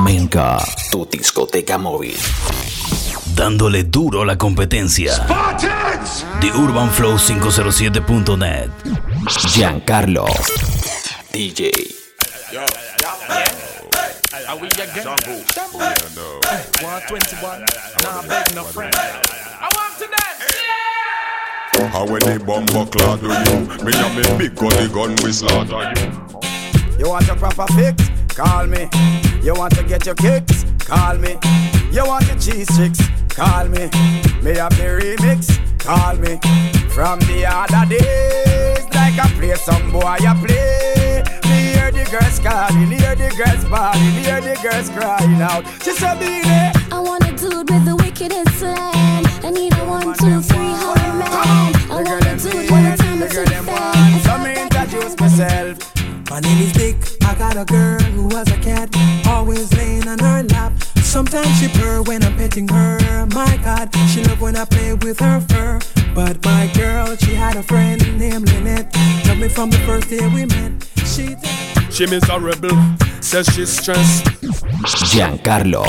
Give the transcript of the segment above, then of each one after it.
Menka, tu discoteca móvil. Dándole duro a la competencia. The UrbanFlow507.net. Giancarlo. DJ. Are we again? 121. Nah, beg no friend. I want to dance. How when the bomber clad do you? Me and me big gun, the gun we slaughter you. You want a proper fix? Call me. You want to get your kicks? Call me. You want your cheese sticks? Call me. Me have the remix? Call me. From the other days, like I play some boy, I play. Me hear the girls calling, hear the girls bawling, hear the girls crying out. She said, "Be there." I want a dude with the wickedest slang. I need a one, two, three, holy man. I The want girl a them dude see, with a time the to girl them want. So me fan. introduce myself. My name is Dick. I got a girl who was a cat, always laying on her lap. Sometimes she purr when I'm petting her. My God, she love when I play with her fur. But my girl, she had a friend named Lynette. Love me from the first day we met. She. She miserable. Says she's stressed. Giancarlo.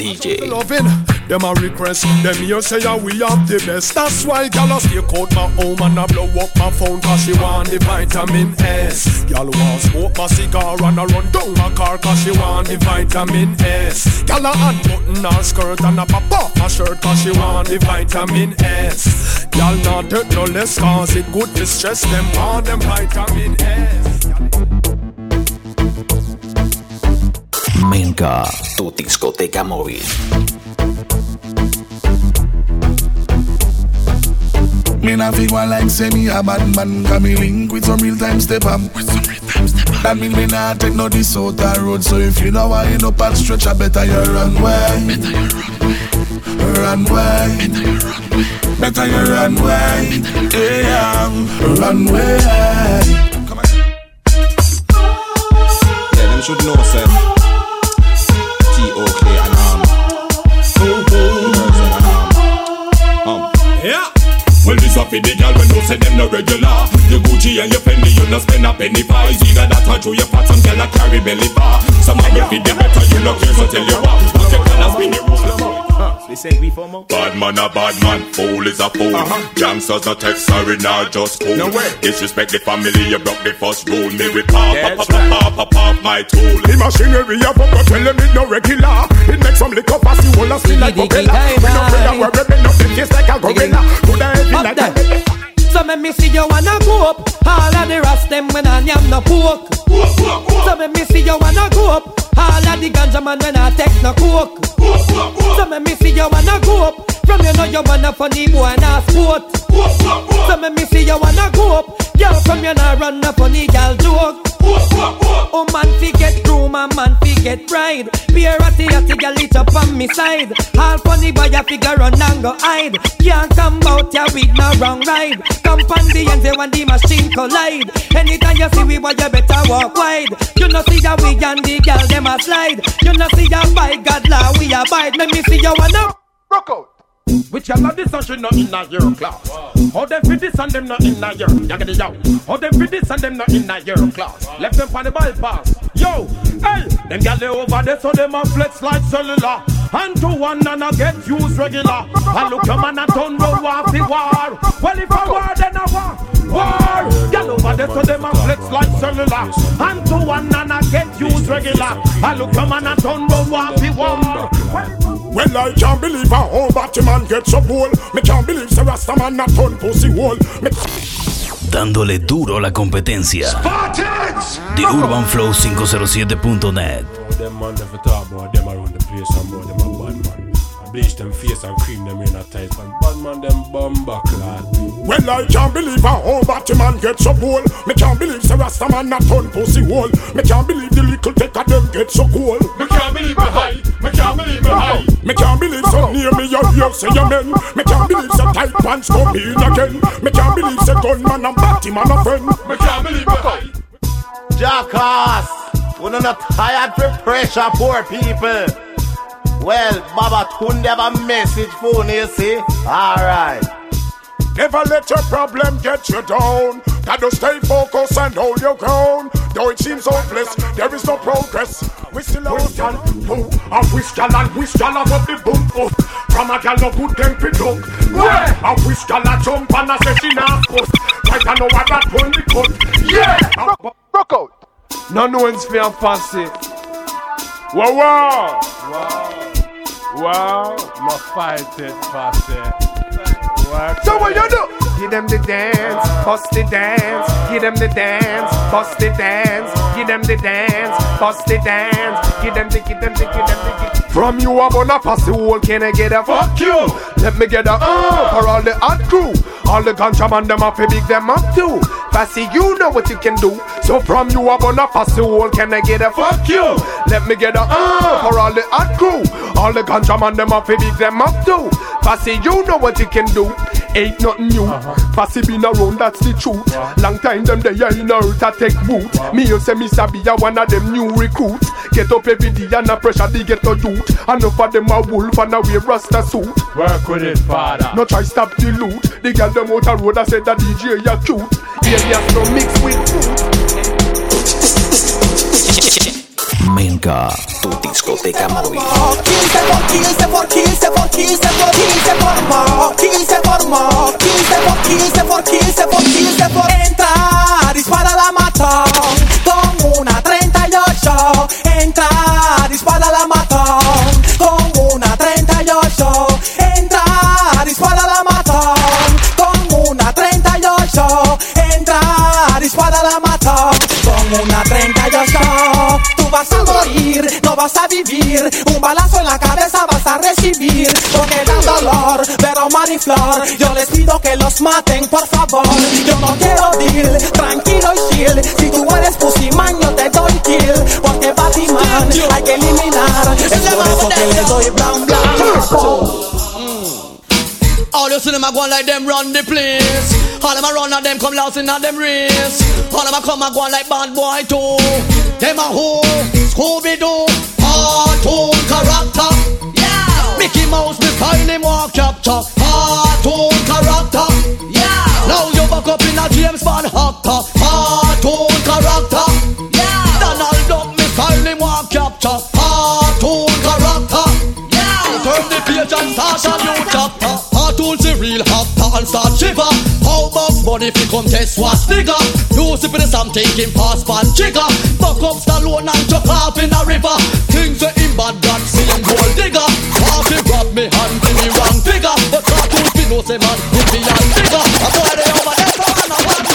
DJ. Loving them a request. Them here say yeah, we have the best. That's why gal a stay out my home and I blow up my phone cause she want the vitamin S. Gal want smoke my cigar and I run down my car cause she want the vitamin S. Gal a unbutton her skirt and I pop off my shirt cause she want the vitamin S. Gal not take no less cause it good to stress them want them vitamin S. Menca, tu discoteca móvil. Me not feel one like say me a bad man Cause me link with some real time step up. That mean me not take no this out the road So if you know why you know part stretch I better you run way. Better you run way. Better you run way. Yeah, run way. Yeah, them should know, sir. This a for the gal when you say them no regular. Your Gucci and your Fendi, you no spend a penny for. It's either that or through your pot, some gal a carry belly bar. Some a will feed the better, you no care, so tell you what. Put your colors, spin your rules. They say we for. Bad man a bad man, fool is a fool. Uh-huh. Gangsters no text, sorry, nah, just cool. No way. Disrespect the family, you broke the first rule. Me with pop, pop, That's pop, pop, pop, pop, my tool. The machinery of up, but tell them it no regular. It makes some liquor pass you all a spin like Diggy, diggy. We no afraid of up. All of the rest them when I yam no pork. So make me see you wanna go up. All of the ganja man when I take no coke. So make me see you wanna go up. From you know you wanna funny boy and a sport. So make me see you wanna go up. Girl from you nah run a funny girl joke. Oh man fi get groom and man fi get bride Pure ratty girl it up on me side. All funny boy a figure run and go hide. Can't come out ya with no wrong ride. Come on the end say when the machine collide. Anytime you see we boy you better walk wide. You know see ya we and the girl them a slide. You know see ya by God law we abide. Let me see you wanna Rock out. Which y'all of this and she not in a your class. How them fit this and them not in a get it out. How them fit this and them not in a your class. Left them on the bypass. Yo, hey, them gyal they over there so them a flex like cellular. And to one and a get used regular. And look your man a turn round war fi war. Well if a war then a war. War. Gyal over there so them a flex like cellular. And to one and a get used regular. And look your man a turn round war fi war. Well, Well, I can't believe Dándole duro la competencia. Spartans! The Urban Flow 507.net. I bleach them face and cream them in a tight and bad man them bumba clad. Well, I can't believe a whole Batman get so cool. Me can't believe the Rasta man not turn pussy hole. Me can't believe the little take of them get so cool. Me can't believe me high. Me can't believe me high. Me can't believe so near me you hear say amen. Me can't believe so tight pants come in again. Me can't believe so gunman and Batman a friend. Me can't believe me high. Jackass! We're not tired for pressure, poor people. Well, Baba Tunde have a message for you, see? Alright. Never let your problem get you down. Gotta stay focused and hold your ground. Though it seems hopeless, there is no progress. We still have gal, who a wish gal and wish gal have up the boom up. From a gal no good them pick up. Yeah, a wish gal a jump and a say she not cut. Right I know what that one we cut. Yeah, rock out. No one's fear fussy. Wow, wow, wow, wow. No fight it, fussy. So what you do? Give them the dance, bust the dance. Give them the dance, bust the dance. Give them the dance, bust the dance. Give them the, give them the, give them the. Give. From you I'm gonna pass can I get a fuck you? Let me get a uh for all the hot crew. All the ganja man them up, big them up too. Passy, you know what you can do. So from you I'm gonna pass can I get a fuck you? Let me get a uh for all the hot crew. All the ganja man them up, big them up too. Passy, you know what you can do. Ain't nothing new. Uh-huh. Passy been around, that's the truth. Uh-huh. Long time them they in earth to take root. Uh-huh. Me you say me sabi a one of them new recruits. Get up every day and a pressure the ghetto youth. Enough of them a wolf and a wear rasta suit. Work with it, father. No try stop the loot. The girl them out a road I said that DJ ya cute. Alias no mix with fruit. flamenca. Tu discoteca móvil. por dispara la matón. Con una por Entrar, dispara la vas a vivir. Un balazo en la cabeza vas a recibir. Porque da dolor, pero Mariflor Yo les pido que los maten, por favor. Yo no quiero deal, tranquilo y chill. Si tú eres pussy man, yo te doy kill. Porque Batman hay que eliminar. Es por eso que le doy brown you see them a go like them run the place. All them a run and them come lost in a them race. All them a come a go like bad boy too. Them a who? Scooby Doo. Cartoon character. Yeah. Mickey Mouse, the style him walk capture. Cartoon character. Yeah. Now you back up in a James Bond actor. Cartoon character. Yeah. Donald Duck, me style him walk capture. Cartoon character. Yeah. Turn the page and start a new chapter. Cartoon's the real actor and start shiver. How about money if you come test what's nigga? You sip in some taking fast pan trigger. Buck up Stallone and chuck off in a river. Things that in bad God see him gold digger. Half he grab me hand give me wrong figure. But cartoon we know say man put me on figure. A boy they over there so man I want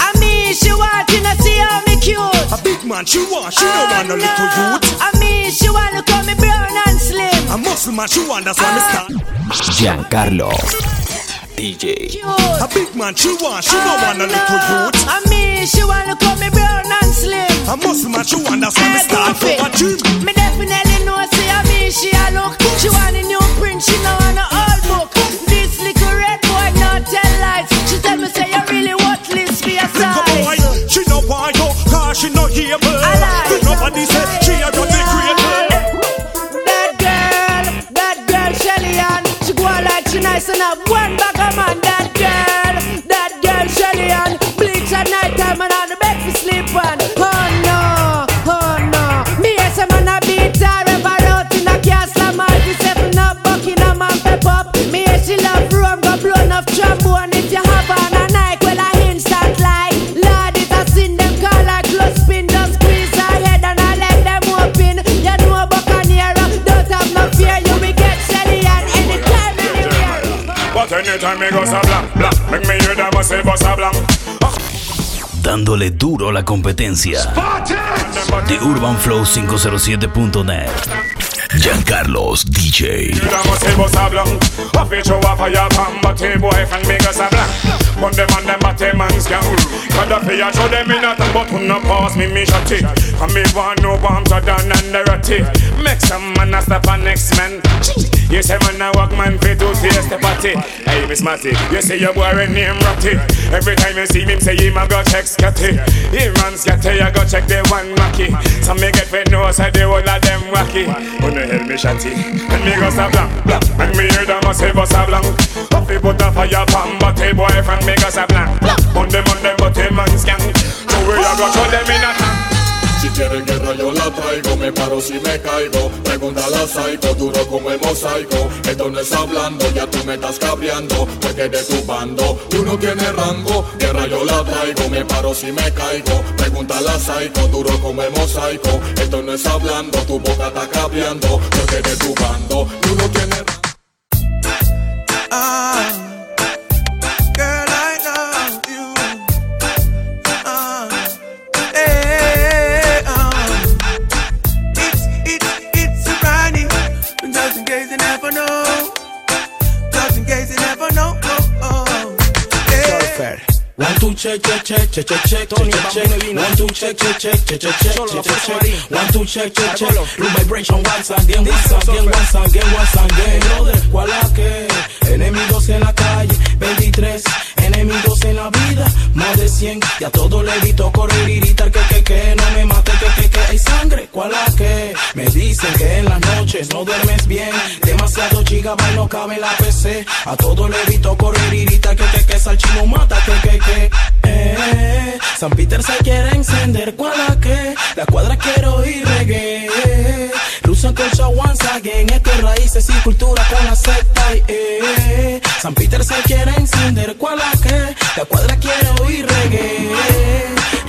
I mean, she want to see how me cute A big man she want, she don't want no little uh, youth I mean, she want to call me brown and slim A muscle man she want, that's why me start Giancarlo. DJ. A big man she want, she don't want no little youth. I mean, she want to call me brown and slim. A muscle man she want, that's why me start for a gym. Me definitely know, see, I mean, she a look. She want a new print, she know want a old book. This little red boy not tell lies. She tell me, say, you really worthless for your Look a boy, size. she no want you, cause she no able. Nobody say me go sa blanc, blanc Make me hear them a say bust a blanc Dándole duro a la competencia. The UrbanFlow507.net. Jeancarlos DJ. You them a say bust a blanc A fit show off a your combat boy From me go sa blanc But them and them a them man scam Cause the fear show them in a But who no pass me me shot it. And me want no warm to down and the rotty Make some man a step on next man You say man a walk man fit to taste the party. Hey Miss Matty, you say your boy name Ratty. Every time you see him say him a go check Scotty. Him man Scotty I go check the one Mackie. Some me get fit know say the whole of them wacky. When they help me shanty, and me go stop blank, blank. And me hear them a say bust a blank. Coffee put a fire pan, but boy from me go stop blank, blank. On them on them but him man skank. So we a go throw them in a tank. Si quieren guerra yo la traigo, me paro si me caigo. Pregunta a psycho, duro como el mosaico. Esto no es hablando, ya tú me estás cabreando, porque de tu bando tú no tienes rango. Guerra yo la traigo, me paro si me caigo. Pregunta a psycho, duro como el mosaico. Esto no es hablando, tu boca está cabreando, porque de tu bando tú no tienes rango. Ah. check, check, check, check, check, check, check, check. One two check, check, check, check, check, check, check, check. One two check, check, check. Loop vibration once again, once again, once again, once again. Brother, ¿cuál la que? Enemigos en la calle, 23 enemigos en la vida Más de 100 y a todo le evito correr y que que que No me mate que que que hay sangre. ¿Cuál la que? Me dicen que en las noches no duermes bien. Demasiado gigabyte no cabe en la PC A todo le evito correr y que que que Salchino mata que que que. Eh, San Peter se quiere encender ¿Cuál la que? La cuadra quiero ir reggae Lusan con once again Esto es raíces y cultura con la secta y, eh, San Peter se quiere encender ¿Cuál la que? La cuadra quiero ir reggae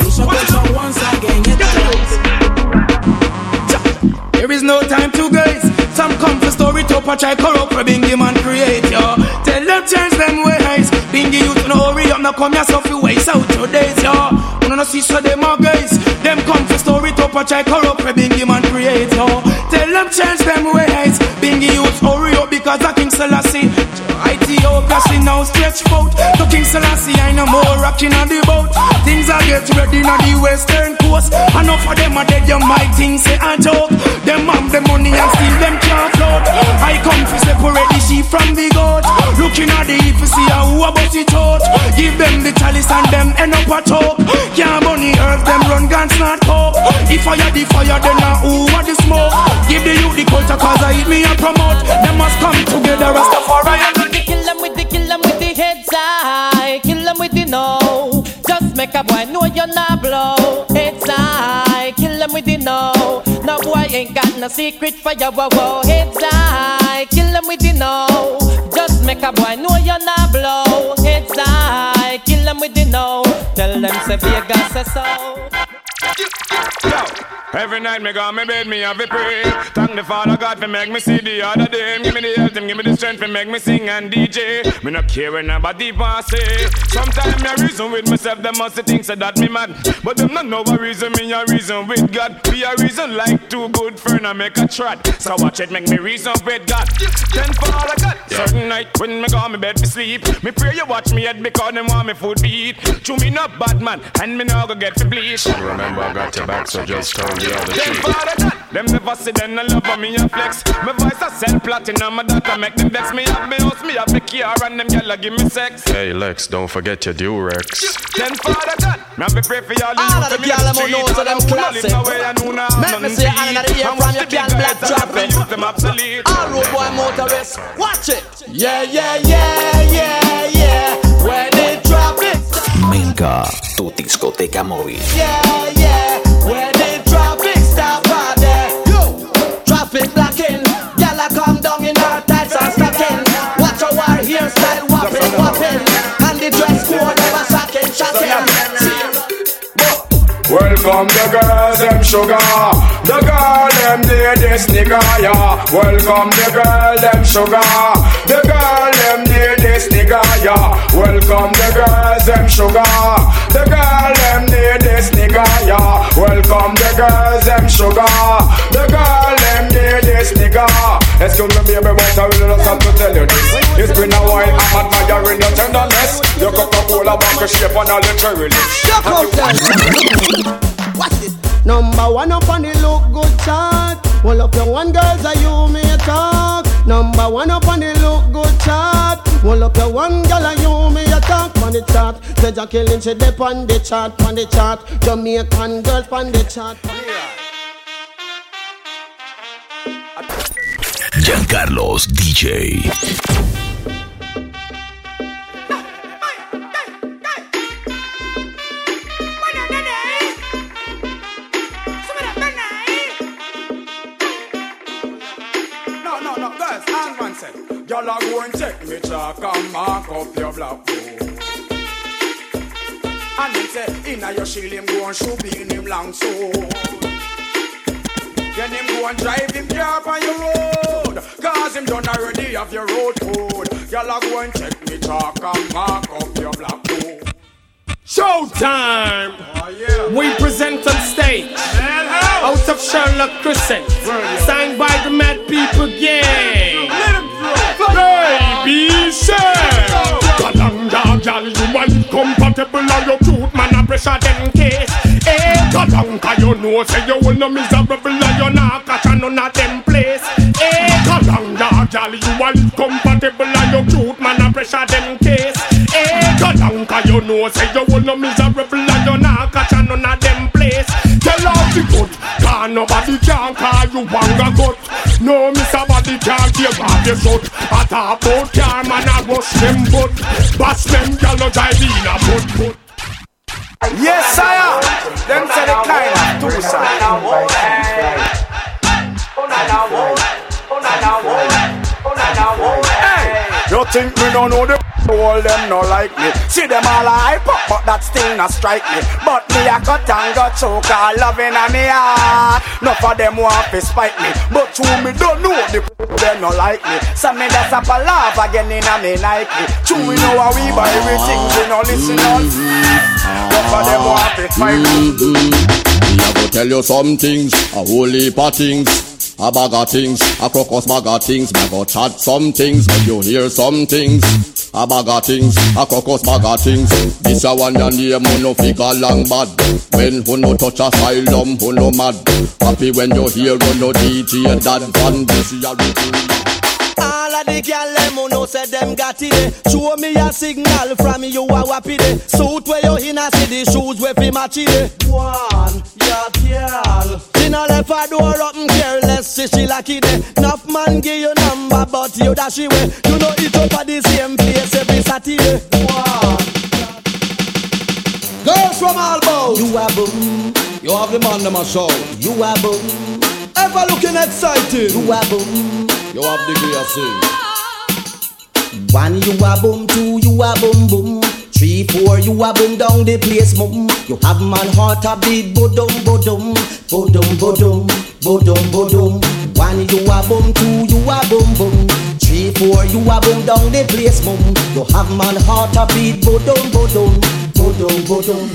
Lusan con once again Esto es raíces There is no time to gaze. Some come for story to patch I corrupt for Bingy man create yo. Tell them change them ways. Bingy you to no hurry up, no come yourself you waste out your days yo. Wanna see so them a gaze. Them come up try corrupt we Bingy man creator. Tell them change them ways. Bingy youth hurry up because I think Selassie. I see now stretch out. To King Selassie I no more rocking on the boat. Things are get ready on the western coast. Enough of them are dead, you might think say a joke. Them have the money and still them can't float. I come to separate the sheep from the goat. Looking at the heap to see how who about it out. Give them the chalice and them end up a choke. Can't bunny earth, them run guns not coke. If I had the fire, then now who are the smoke? Give the youth the culture cause I eat me and promote. Them must come together, Rastafari make a boy know you're not blow. Heads high. Kill them with the no. No boy ain't got no secret for wow wow. Heads high. Kill them with the no. Just make a boy know you're not blow. It's high. Kill them with the no. Tell them say Vegas say so. Every night me go me bed, me have a pray. Thank the Father God for make me see the other day. Give me the health, him give me the strength for make me sing and DJ. Me not care when nobody want say. Sometimes me reason with myself, them must think say that me mad. But them not know a reason, me a reason with God. Be a reason like two good friend I make a trot. So watch it, make me reason with God. Then Father God, certain night when me go me bed to sleep. Me pray you watch me head because them want me food to eat. Chew me not bad man, and me now go get to bleach. Remember, I got your back, so just tell me all the Them truth. them never see them no love me a flex. My voice a sell platinum, my data make them vex. Me have me house, me have me car, and them gyal give me sex. Hey Lex, don't forget your Durex. Then father God, me have me pray for y'all. All of the gyal them know so them classic. Make me say hand in the ear from your can black traffic. Them obsolete. All road boy motorists, watch it. Yeah, yeah, yeah, yeah, yeah. When they drop it, Menca, tu discoteca móvil. yeah, yeah. When they drop it, stop out there. Yo, traffic blocking. Gyal a come down in her tights and stocking. Watch our hairstyle whopping, whopping. And the dress code never shocking, shocking. Welcome the girls, them sugar. The girl, them ladies, nigga, yeah. Welcome the girl, them sugar. The girl, them ladies, nigga, yeah. Welcome the girls, them sugar. The girl, them ladies, nigga, yeah. Welcome the girls, them sugar. The girl, them ladies, nigga. Excuse me, baby, but I really just have to tell you this. It's been a while, I'm admiring your tenderness. Your Coca-Cola vodka shape and all the cherry lips. Watch this. Number one up on the look good chart. All of your one girls are you may talk. Number one up on the look good chart. Hold up your one girl and you a talk on the chart. Say Jacqueline she dip on the chart, on the chart. Jamaican girls on the chart. Jeancarlos DJ. Y'all are go and check me chalk and mark up your black book. And him say, inna your him go and shoot in him long so. Then him go and drive him car on your road. Cause him done already have your road code. Y'all are go and check me chalk and mark up your black book. Showtime! Oh, we present on stage out of Sherlock Crescent, signed by the Mad People Gang. Baby, say, Kalanga, gal, you man compatible and your cute man a pressure them case. Eh, Kalanga, you know say you will no miserable and you not catch a none of them place. Eh, Kalanga, gal, you are compatible and your cute man a pressure them case. Eh, Kalanga, you know say you will no miserable and you not catch a none of them place. Tell off the good, cause nobody can call you wanga gut. No, Mr. Body can't give off your shot. I talk about car man a rush them foot. Bash them no drive in a foot foot. Yes, sire. Them say the kind of two Hey, think me no know the all them no like me? See them all hype but that still not strike me. But me I got and got choke all loving a me heart. Enough of them want to spite me, but to me don't know the them no like me. So me that's up a laugh again in a me Nike. To me know how we buy everything, we no listen on. Enough of them want to fight me. Mm-hmm. Me a go tell you some things, a whole heap of things. A bag of things, a crocus bag of things. Me go chat some things, when you hear some things. A bag of things, a crocus bag of things. This a one your name, who no figure long bad. When who no touch asylum, who no mad. Happy when you hear who no DJ that van. This All of the gyal them who know say them got it. Show me a signal from you a wappy de Suit where you in a see the shoes where fi match it. One, yeah gyal She no left her door open careless see she lucky de Enough man give you number but you dash away You know it up at the same place every Saturday. One Girls from Albo You a boom You have the man them a show. You a boom Ever looking excited. You a boom You have the gear sing One you a boom, two you a boom boom. Three, four you a boom down the place mum. You have man heart a beat bodum bodum, bodum bodum, bodum bodum. One you a boom, two you a boom boom. Three, four you a boom down the place mum. You have man heart a beat bodum bodum, bodum bodum.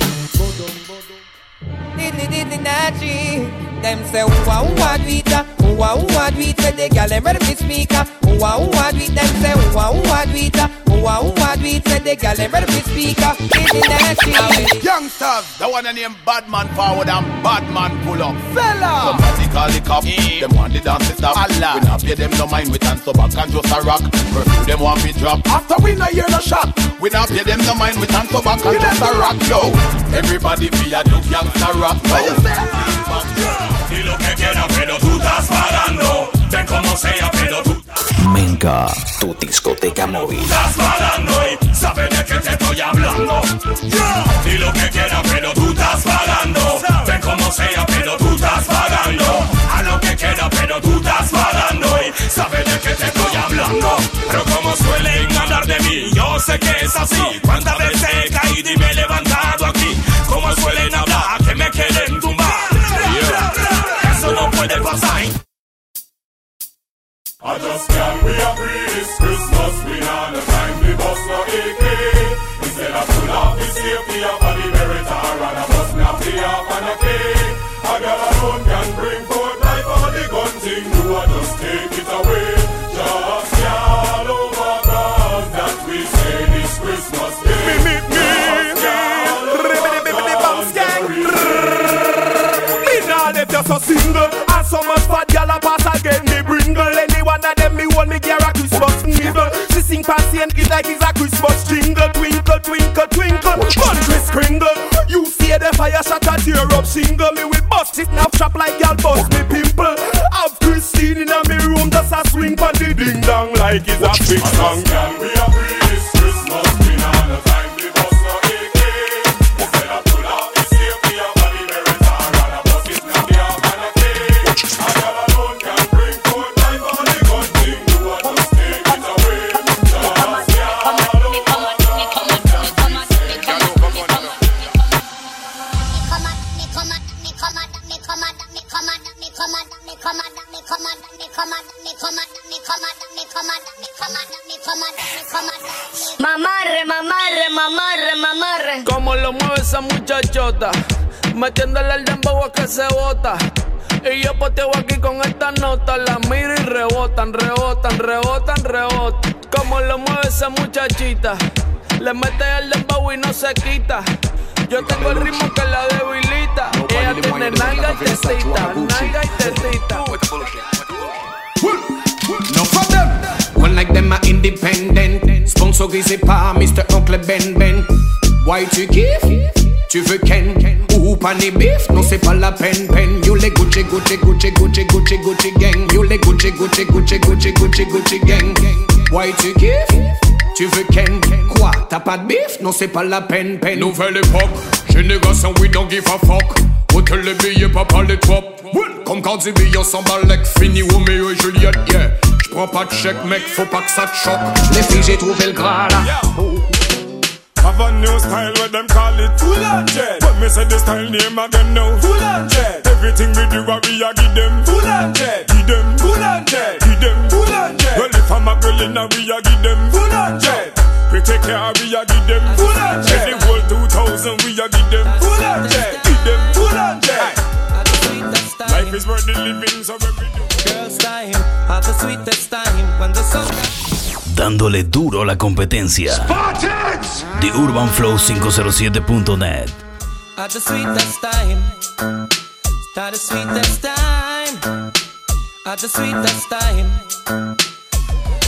Diddy diddy natty. Them say who a who a do it a Who a who a do it Say the gyal them ready to speak a Who a who a do it Them say who a who a do it a Who a who a do it Say the gyal them ready to speak a Diddy natty. Youngsters, the one name Badman forward and Badman pull up. Fella! Somebody call the cop. Them want the dance to stop. Allah. We not pay them no mind. We dance so back and just a rock. Curfew them want me drop. After we not hear the shot. We not pay them no mind. We dance so back and just a rock. Yo, everybody be a new youngster rock. What you say? Y lo que quieras, pero tú estás pagando. Ven como sea, pero tú Menka, tu discoteca móvil. estás pagando y sabes de qué te estoy hablando. Y lo que quieras, pero tú estás pagando. Ven como sea, pero tú estás pagando. A lo que quieras, pero tú estás pagando y sabes de qué te estoy hablando. Pero como suelen hablar de mí, yo sé que es así. ¿Cuántas veces he caído y me he levantado like it's a Christmas jingle. Twinkle, twinkle, twinkle. Country Kringle. You see the fire shot a tear up single. Me will bust it now chop like y'all bust me pimple. Have Christine in a me room just a swing pan the ding dong like it's a big song. Le mete el dembow y no se quita. Yo tengo el ritmo que la debilita. Ella tiene nalga y tetita, nalga y tetita. No for them. One like them are independent. Sponsor grisé par Mr. Oncle Ben Ben. Why tu kiffes? Tu veux Ken? Ou pané bif? Non, c'est pas la peine, peine. You les Gucci, Gucci, Gucci, Gucci, Gucci, Gucci gang. You les Gucci, Gucci, Gucci, Gucci, Gucci, Gucci gang. Why tu kiffes? Tu veux Ken? Quoi? T'as pas de bif? Non, c'est pas la peine, peine. Nouvelle époque, génération we don't give a fuck. Hôtel les billets, papa les trop. Comme quand des billets s'emballent, fini Romeo et Juliette, yeah. J'prends pas de chèque, mec, faut pas que ça te choque. Les filles, j'ai trouvé le gras là. Have a new style where them call it? Full on jet But me say the style name again now. Full on jet Everything we do what we a give them. Full on jet Give them. Full on jet Give them. Full on jet Well if I'm a girl in a we a give them. Full on jet We take care we a give them. Full on jet Every whole 2000 we a give them. Full on jet Give them. Full on jet Life is worth the living so every Girls time, have the sweetest time. When the sun. Dándole duro a la competencia. The Urban Flow 507.net. At the sweetest time, at the sweetest time, at the sweetest time.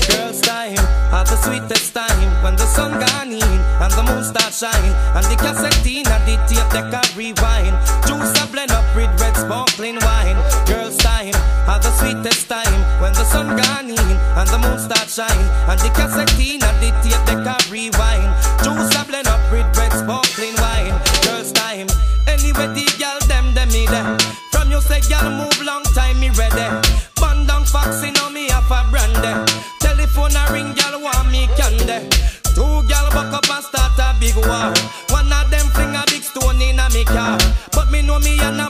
Girls time, at the sweetest time when the sun gone in and the moon start shine and the cassette in and the tape deck a rewind. Juice a blend up with red sparkling wine. Girls time, at the sweetest time when the sun gone in and the moon start shine and the cassette in and the tape deck a rewind. Juice a blend up with red sparkling wine. Girls time, anyway the girl them them me there. From you say girl move long time me ready. Band down fox in on me have a brandy. Telephone a ring girl want me candy. Two girl buck up and start a big war. One of them fling a big stone in a me car. But me know me and a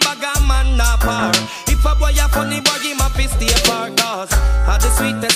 cause At the sweetest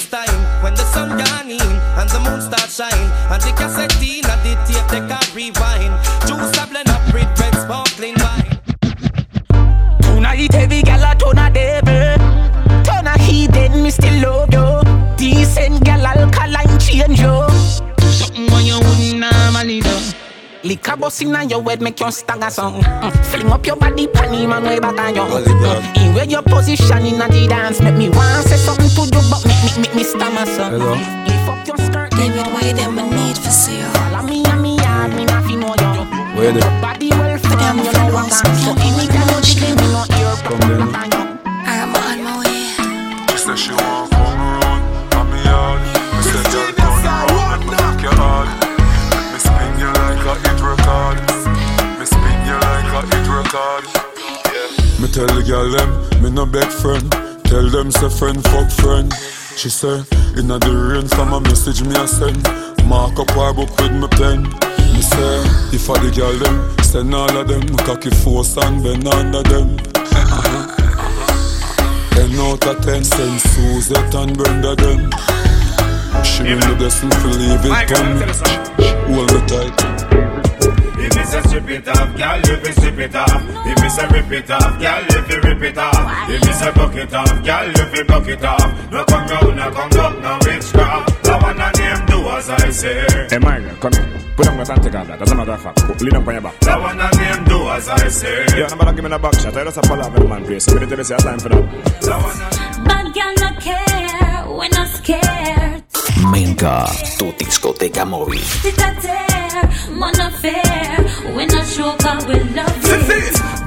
Liquor bust inna your head make you stagger song mm. Fling up your body panty man way back on you mm. In where your position inna the dance Make me want say something to you but make me, make me stammer son Hello. Lift up your skirt Baby, why them a need for see you? Follow me and me yard, me not fi know you Where they? Body well formed, you know what I'm So anytime you dig me, no ear Come then. I'm on my way. She said she record. Me tell the girl them me no beg friend. Tell them say friend fuck friend. She say inna the rain from a message me a send. Mark up her book with me pen. Me say if I the girl them send all of them cocky force and bend under them. Ten out of ten, send Suzette and Brenda them. She bring the blessing to leave it on me. Hold me tight. If me say strip it off, girl, you fi strip it off. If me say rip it off, girl, you fi rip it off. If me say buck it off, girl, you fi buck it off. No come round, no come up, no witchcraft. That one a name do as I say. Hey, Margaret, come here. Put on your and take off that. As a matter of fact, put- lean up on your back. That one a name do as I say. Yeah, no matter give me a back shot. I just a follow up in the man place. I'm going to tell you say a time for that. Bad girl no care, we not scared. Main Menca, tu discoteca móvil.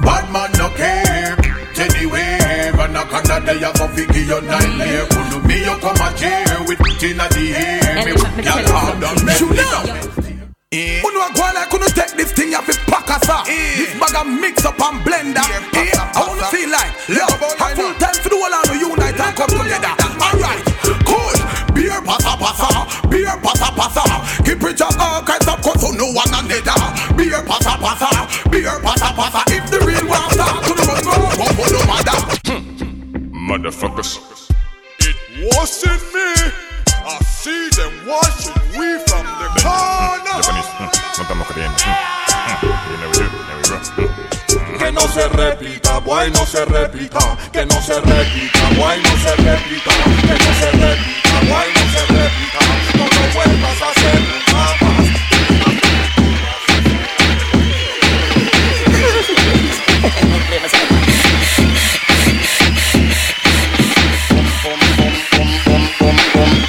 Bad man no care. Anyway, but knock on the day I go figure your nightmare. Kuno me you come a chair with it in the air. Me girl hard done me down. Eh. Uno a go like uno take this thing off it pack us up. This bag a mix up and blend up. Eh, I wanna feel like yo, have full time for the whole of the unite and come together. Alright, cool. Beer passa. Keep it up all kinds of cause so no one another. Beer passa passa, beer passa passa. If the real one start to the run, go go go no matter. Motherfuckers. It wasn't me. I see them watching we from the corner. Japanese. Mm. No estamos creyendo. Mm. Mm. There we do. There we go. Mm. Que no se repita, boy, no se repita. Que no se repita, boy, no se repita. Que no se repita, boy, no se repita. No lo vuelvas a hacer nunca más.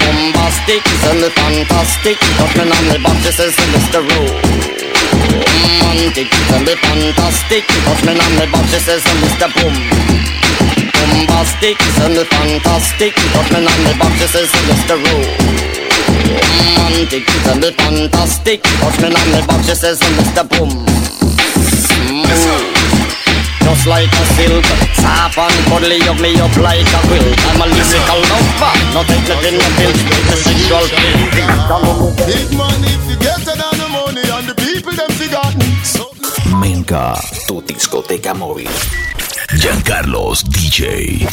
bombastic, send it fantastic. Talking on the boxes is Mr. Romantic, send it fantastic. Talking on the boxes is Mr. Boom. Bombastic, send it fantastic. Talking on the boxes is Mr. Romantic, send it fantastic. Talking on the boxes is Mr. Boom. Hmm. Just like a silk Soft and cuddly of me up like a quilt I'm a lyrical lover Not anything that builds the sexual Big man if you get it on the money and the people them forgotten. So Menca, tu discoteca móvil. Giancarlos DJ.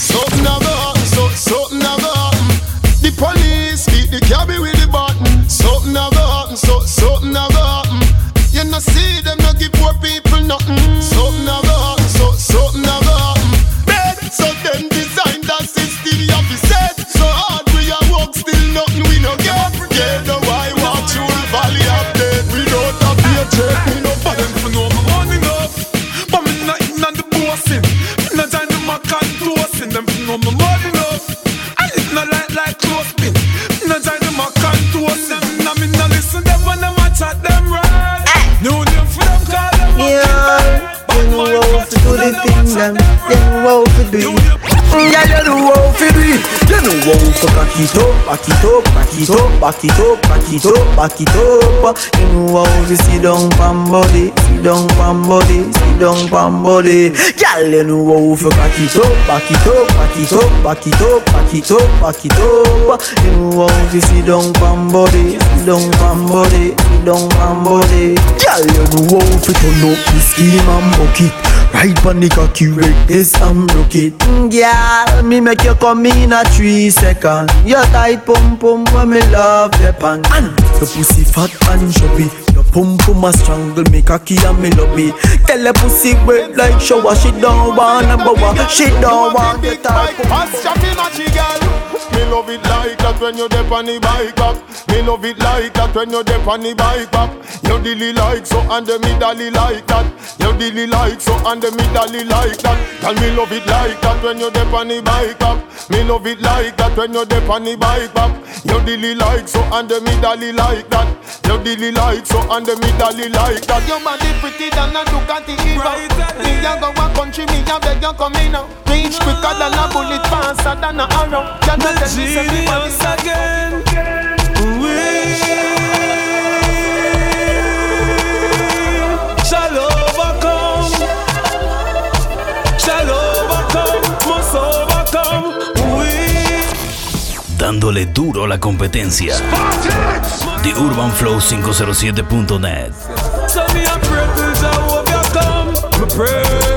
Back it up, back it up, back it up. You know how to sit down pam body, sit down pam body, sit down pam body. Girl, you know how to back it up, back it up, back it up, back it up, back it up, back it up. You know how to sit down pam body, sit down pam body, sit down pam body. Girl, you know how to turn up the scheme and bucket. Right on the cocky, wreck this and rock it. Mm, Girl, me make you come in a three second. Your tight pum pum when me love the pan. And your pussy fat and chubby. Your pum pum a strangle me cocky and me love it. Tell the pussy wet like shower. She don't want number one. She don't want the type. Pass chappy matchy girl. Me love it like that when you dip on the bike back. Me love it like that when you dip on the bike back. You dilly like so and the me dolly like that. You dilly like so and the me dolly like that. Girl me love it like that when you dip on the bike back. Me love it like that when you dip on the bike back. You dilly like so and the me dolly like that. You dilly like so and the me dolly like that. Your body pretty than a Ducati Evo. Me a go a country, me a beg you come in now. Reach quicker than a bullet, faster than a arrow. Dándole duro a la competencia. The Urban Flow 507.net. So me a pray till Jah overcome Me pray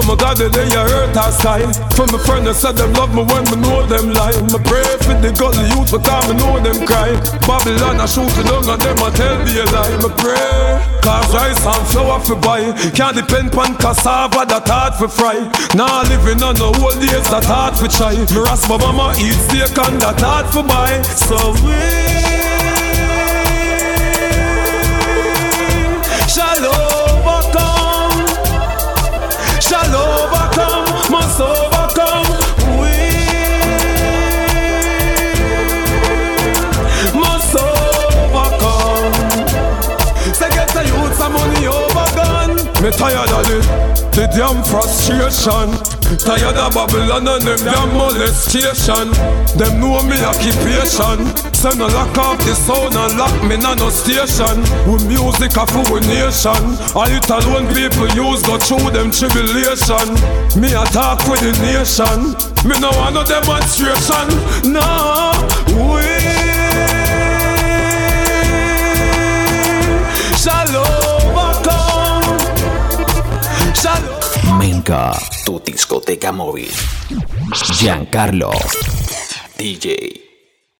to my God they a hurt our sky From my friend that said them love me when me know them lie. Me pray for the gully youth because me know them cry. Babylon a shoot it down and them a tell me a lie. Me pray Cause rice and flour for buy. Can't depend on cassava that hard for fry. Now Nah living on the whole days that hard for try. Me rasp my mama eat steak and that hard for buy. So we damn frustration. Tired of Babylon and them damn molestation. Them know me occupation. Send a lock off the sound and lock me in no station. With music of our nation. All it alone people use go through them tribulation. Me attack with the nation. Me no want no demonstration. No, we Menka, tu discoteca móvil. Giancarlo. DJ.